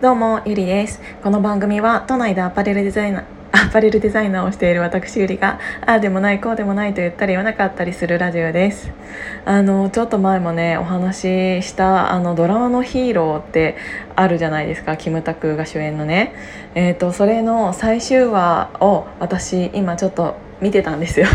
どうもゆりです。この番組は都内でアパレルデザイナー アパレルデザイナーをしている私ゆりがああでもないこうでもないと言ったり言わなかったりするラジオです。あのちょっと前もねお話ししたあのドラマのヒーローってあるじゃないですか。キムタクが主演のね。えっ、ー、とそれの最終話を私今ちょっと見てたんですよ。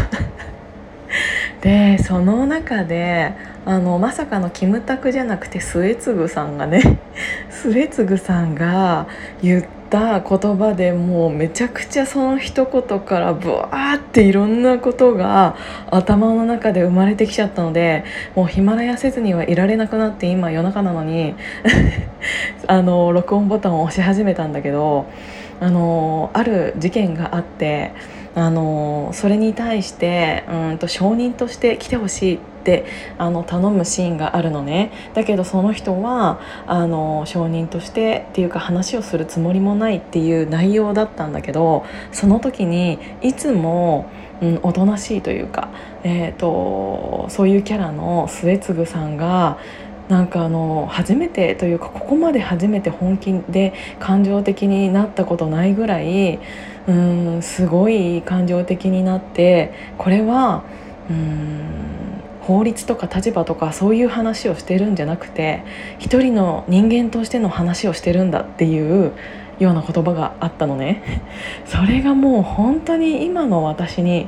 でその中であのまさかのキムタクじゃなくて末次さんがね 末次さんが言った言葉でもうめちゃくちゃその一言からブワーっていろんなことが頭の中で生まれてきちゃったのでもうヒマラヤせずにはいられなくなって今夜中なのに あの録音ボタンを押し始めたんだけどあのある事件があって。あのそれに対してうんと証人として来てほしいってあの頼むシーンがあるのね。だけどその人はあの証人としてっていうか話をするつもりもないっていう内容だったんだけどその時にいつも、うん、おとなしいというか、えーと、そういうキャラの末次さんがなんかあの初めてというかここまで初めて本気で感情的になったことないぐらいうんすごい感情的になってこれはうん法律とか立場とかそういう話をしてるんじゃなくて一人の人間としての話をしてるんだっていうような言葉があったのね。それがもう本当に今の私に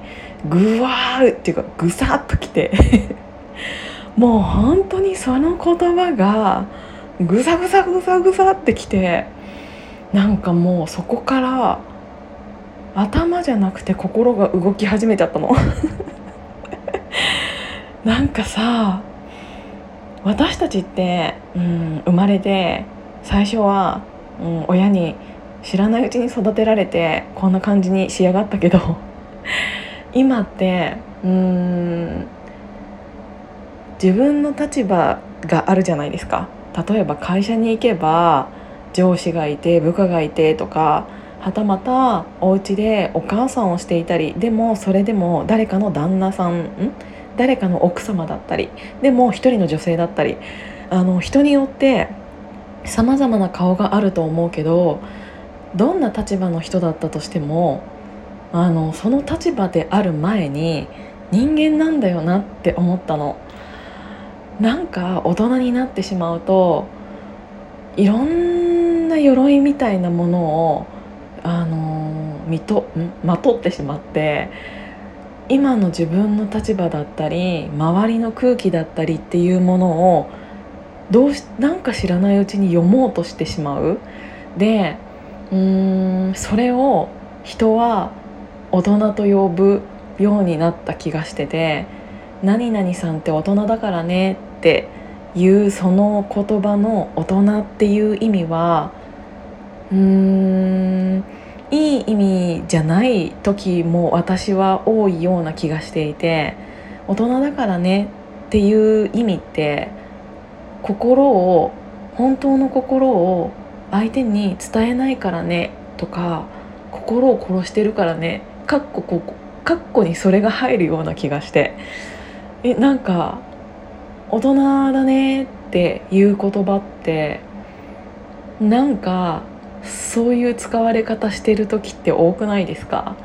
ぐわーっていうかぐさっときて。もう本当にその言葉がぐさぐさぐさぐさってきてなんかもうそこから頭じゃなくて心が動き始めちゃったの。なんかさ私たちって、うん、生まれて最初は、うん、親に知らないうちに育てられてこんな感じに仕上がったけど 今ってうん自分の立場があるじゃないですか。例えば会社に行けば上司がいて部下がいてとかはたまたお家でお母さんをしていたりでもそれでも誰かの旦那さんん誰かの奥様だったりでも一人の女性だったりあの人によってさまざまな顔があると思うけどどんな立場の人だったとしてもあのその立場である前に人間なんだよなって思ったの。なんか大人になってしまうといろんな鎧みたいなものをあのみとまとってしまって今の自分の立場だったり周りの空気だったりっていうものをどうしなんか知らないうちに読もうとしてしまう。でうーんそれを人は大人と呼ぶようになった気がしてて「何々さんって大人だからね」っていうその言葉の大人っていう意味はうーんいい意味じゃない時も私は多いような気がしていて大人だからねっていう意味って心を本当の心を相手に伝えないからねとか心を殺してるからねかっここかっこにそれが入るような気がしてえなんか大人だねっていう言葉ってなんかそういう使われ方してる時って多くないですか？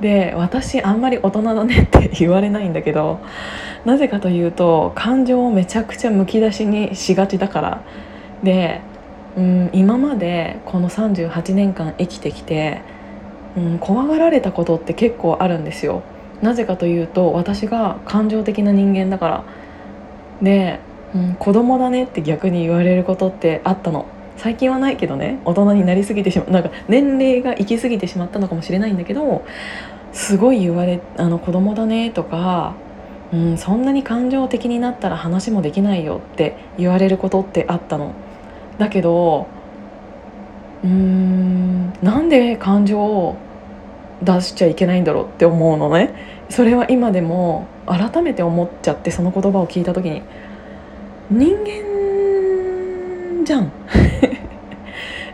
で私あんまり大人だねって言われないんだけどなぜかというと感情をめちゃくちゃむき出しにしがちだから。で、うん、今までこの38年間生きてきて、うん、怖がられたことって結構あるんですよ。なぜかというと私が感情的な人間だから。で、うん、子供だねって逆に言われることってあったの。最近はないけどね大人になりすぎてしまうなんか年齢が行き過ぎてしまったのかもしれないんだけどすごい言われあの子供だねとか、うん、そんなに感情的になったら話もできないよって言われることってあったの。だけどうーんなんで感情を出しちゃいけないんだろうって思うのね。それは今でも改めて思っちゃってその言葉を聞いた時に。人間じゃん。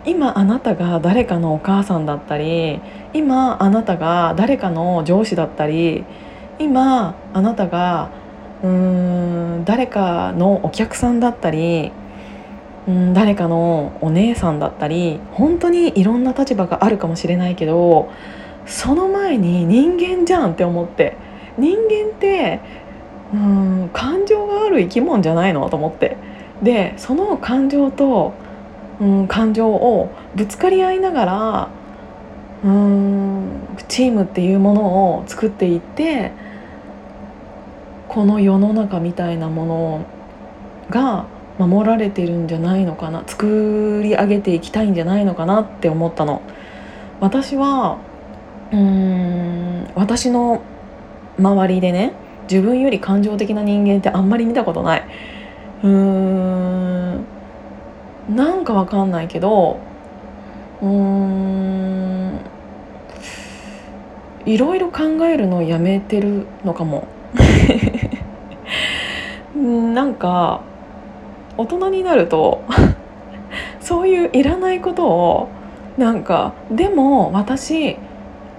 今あなたが誰かのお母さんだったり今あなたが誰かの上司だったり今あなたがうーん誰かのお客さんだったりうん、誰かのお姉さんだったり本当にいろんな立場があるかもしれないけどその前に人間じゃんって思って人間ってうん感情がある生き物じゃないのと思ってでその感情と、うん、感情をぶつかり合いながらうんチームっていうものを作っていってこの世の中みたいなものが守られてるんじゃないのかな作り上げていきたいんじゃないのかなって思ったの。私はうーん私の周りでね自分より感情的な人間ってあんまり見たことない。うーん。なんかわかんないけどうーんいろいろ考えるのをやめてるのかも。なんか大人になるとそういういらないことをなんかでも私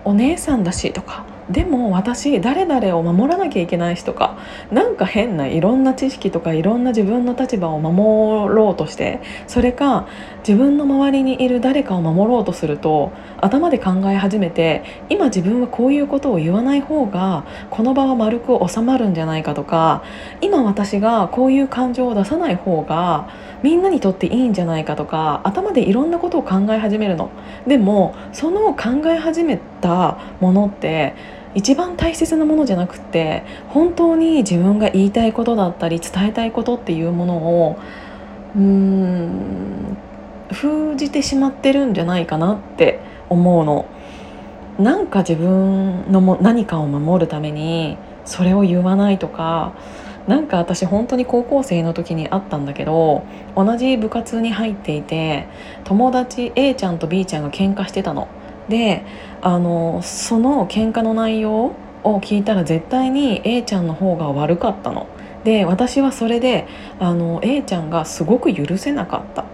お姉さんだしとかでも私誰々を守らなきゃいけないしとかなんか変ないろんな知識とかいろんな自分の立場を守ろうとしてそれか自分の周りにいる誰かを守ろうとすると頭で考え始めて今自分はこういうことを言わない方がこの場は丸く収まるんじゃないかとか今私がこういう感情を出さない方がみんなにとっていいんじゃないかとか頭でいろんなことを考え始めるの。でもその考え始めたものって一番大切なものじゃなくって本当に自分が言いたいことだったり伝えたいことっていうものをうーん封じてしまってるんじゃないかなって思うの。なんか自分のも何かを守るためにそれを言わないとかなんか私本当に高校生の時にあったんだけど同じ部活に入っていて友達 A ちゃんと B ちゃんが喧嘩してたの。であのその喧嘩の内容を聞いたら絶対に A ちゃんの方が悪かったの。で私はそれであの A ちゃんがすごく許せなかった。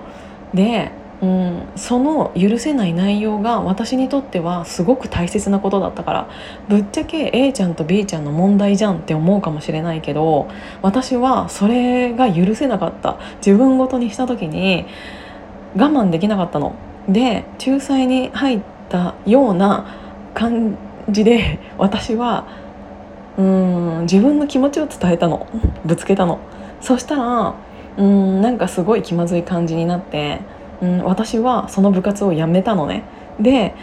で、うん、その許せない内容が私にとってはすごく大切なことだったからぶっちゃけ A ちゃんと B ちゃんの問題じゃんって思うかもしれないけど私はそれが許せなかった。自分ごとにした時に我慢できなかったの。で仲裁に入ったような感じで私はうん自分の気持ちを伝えたの。ぶつけたの。そしたらうんなんかすごい気まずい感じになってうん私はその部活を辞めたのね。で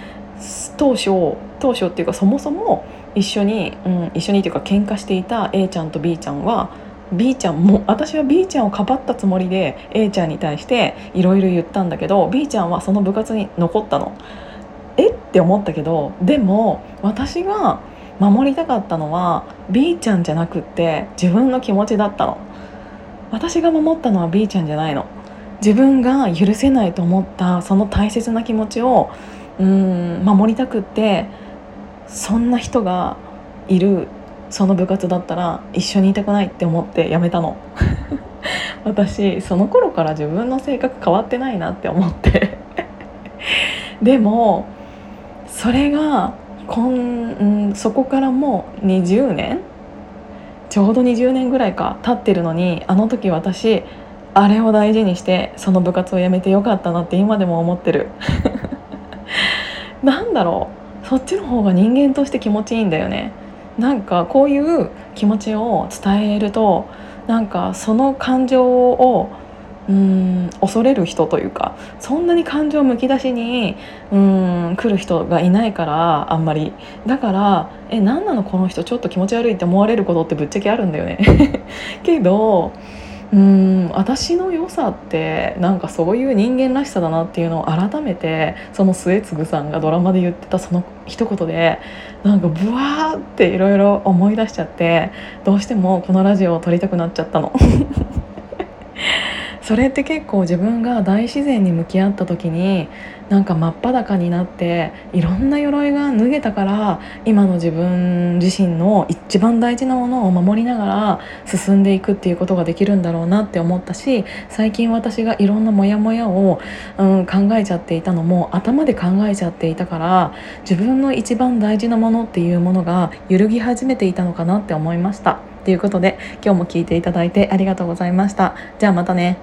当初当初っていうかそもそも一緒に、うん、一緒にっていうか喧嘩していた A ちゃんと B ちゃんは B ちゃんも私は B ちゃんをかばったつもりで A ちゃんに対していろいろ言ったんだけど B ちゃんはその部活に残ったの。え？って思ったけどでも私が守りたかったのは B ちゃんじゃなくって自分の気持ちだったの。私が守ったのは B ちゃんじゃないの。自分が許せないと思ったその大切な気持ちをうん守りたくってそんな人がいるその部活だったら一緒にいたくないって思ってやめたの。私その頃から自分の性格変わってないなって思って。でもそれがこ、ん、そこからもう20年ちょうど20年ぐらいか経ってるのにあの時私あれを大事にしてその部活を辞めてよかったなって今でも思ってる。なんだろう。そっちの方が人間として気持ちいいんだよね。なんかこういう気持ちを伝えるとなんかその感情をうん恐れる人というかそんなに感情むき出しにうん来る人がいないからあんまりだからえ何なのこの人ちょっと気持ち悪いって思われることってぶっちゃけあるんだよね けどうん私の良さってなんかそういう人間らしさだなっていうのを改めてその末継さんがドラマで言ってたその一言でなんかブワーっていろいろ思い出しちゃってどうしてもこのラジオを撮りたくなっちゃったの。それって結構自分が大自然に向き合った時になんか真っ裸になっていろんな鎧が脱げたから今の自分自身の一番大事なものを守りながら進んでいくっていうことができるんだろうなって思ったし最近私がいろんなモヤモヤを、うん、考えちゃっていたのも頭で考えちゃっていたから自分の一番大事なものっていうものが揺るぎ始めていたのかなって思いました。ということで今日も聞いていただいてありがとうございました。じゃあまたね。